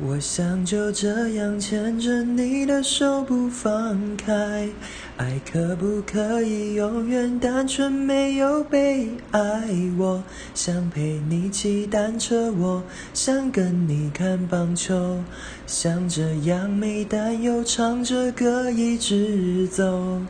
我想就这样牵着你的手不放开爱可不可以永远单纯没有悲哀我？想陪你骑单车我想跟你看棒球想这样没担忧唱着歌一直走。